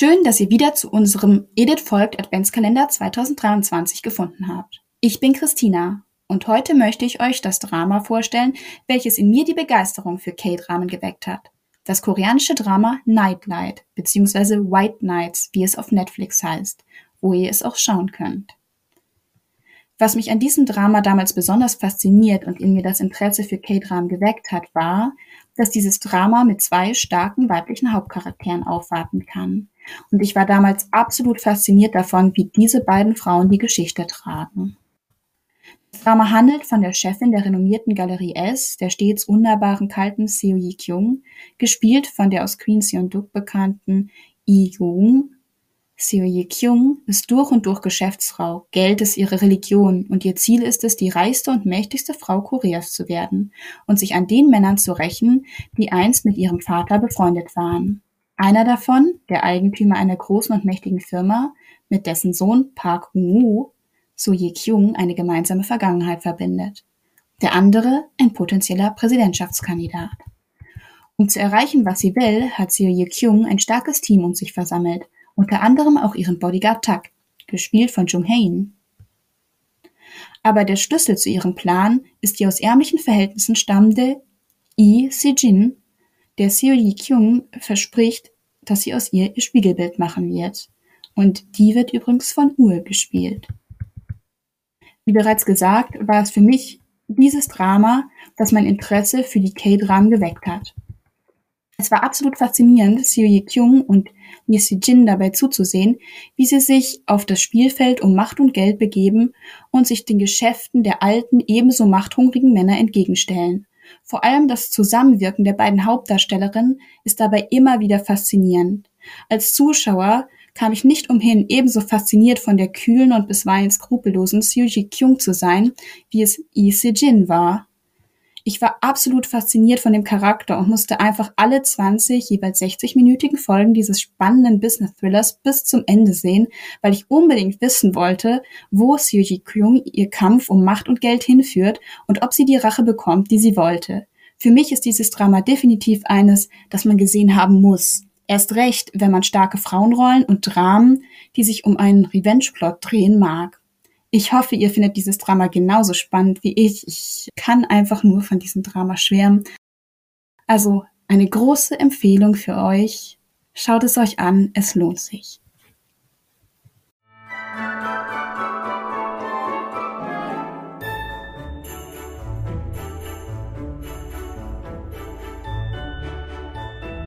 Schön, dass ihr wieder zu unserem Edith folgt Adventskalender 2023 gefunden habt. Ich bin Christina und heute möchte ich euch das Drama vorstellen, welches in mir die Begeisterung für K-Dramen geweckt hat. Das koreanische Drama Nightlight bzw. White Nights, wie es auf Netflix heißt, wo ihr es auch schauen könnt. Was mich an diesem Drama damals besonders fasziniert und in mir das Interesse für K-Dramen geweckt hat, war, dass dieses Drama mit zwei starken weiblichen Hauptcharakteren aufwarten kann. Und ich war damals absolut fasziniert davon, wie diese beiden Frauen die Geschichte tragen. Das Drama handelt von der Chefin der renommierten Galerie S, der stets wunderbaren kalten Seo Yi-kyung, gespielt von der aus Queen Seon-duk bekannten Lee Young. Seo Yi-kyung ist durch und durch Geschäftsfrau, Geld ist ihre Religion und ihr Ziel ist es, die reichste und mächtigste Frau Koreas zu werden und sich an den Männern zu rächen, die einst mit ihrem Vater befreundet waren. Einer davon, der Eigentümer einer großen und mächtigen Firma, mit dessen Sohn Park Ung-woo So Ye-kyung eine gemeinsame Vergangenheit verbindet. Der andere ein potenzieller Präsidentschaftskandidat. Um zu erreichen, was sie will, hat Seo Ye-kyung ein starkes Team um sich versammelt, unter anderem auch ihren Bodyguard Tak, gespielt von Jung Hae-in. Aber der Schlüssel zu ihrem Plan ist die aus ärmlichen Verhältnissen stammende Lee Si-jin, der Seo Yi-kyung verspricht, dass sie aus ihr ihr Spiegelbild machen wird. Und die wird übrigens von Uhr gespielt. Wie bereits gesagt, war es für mich dieses Drama, das mein Interesse für die K-Dramen geweckt hat. Es war absolut faszinierend, Seo Ye-kyung und Lee Si-jin dabei zuzusehen, wie sie sich auf das Spielfeld um Macht und Geld begeben und sich den Geschäften der alten, ebenso machthungrigen Männer entgegenstellen. Vor allem das Zusammenwirken der beiden Hauptdarstellerinnen ist dabei immer wieder faszinierend. Als Zuschauer kam ich nicht umhin, ebenso fasziniert von der kühlen und bisweilen skrupellosen Seo Ji-kyung zu sein, wie es Lee Se-jin war. Ich war absolut fasziniert von dem Charakter und musste einfach alle 20, jeweils 60-minütigen Folgen dieses spannenden Business-Thrillers bis zum Ende sehen, weil ich unbedingt wissen wollte, wo Seo Ji-kyung ihr Kampf um Macht und Geld hinführt und ob sie die Rache bekommt, die sie wollte. Für mich ist dieses Drama definitiv eines, das man gesehen haben muss. Erst recht, wenn man starke Frauenrollen und Dramen, die sich um einen Revenge-Plot drehen mag. Ich hoffe, ihr findet dieses Drama genauso spannend wie ich. Ich kann einfach nur von diesem Drama schwärmen. Also eine große Empfehlung für euch. Schaut es euch an, es lohnt sich.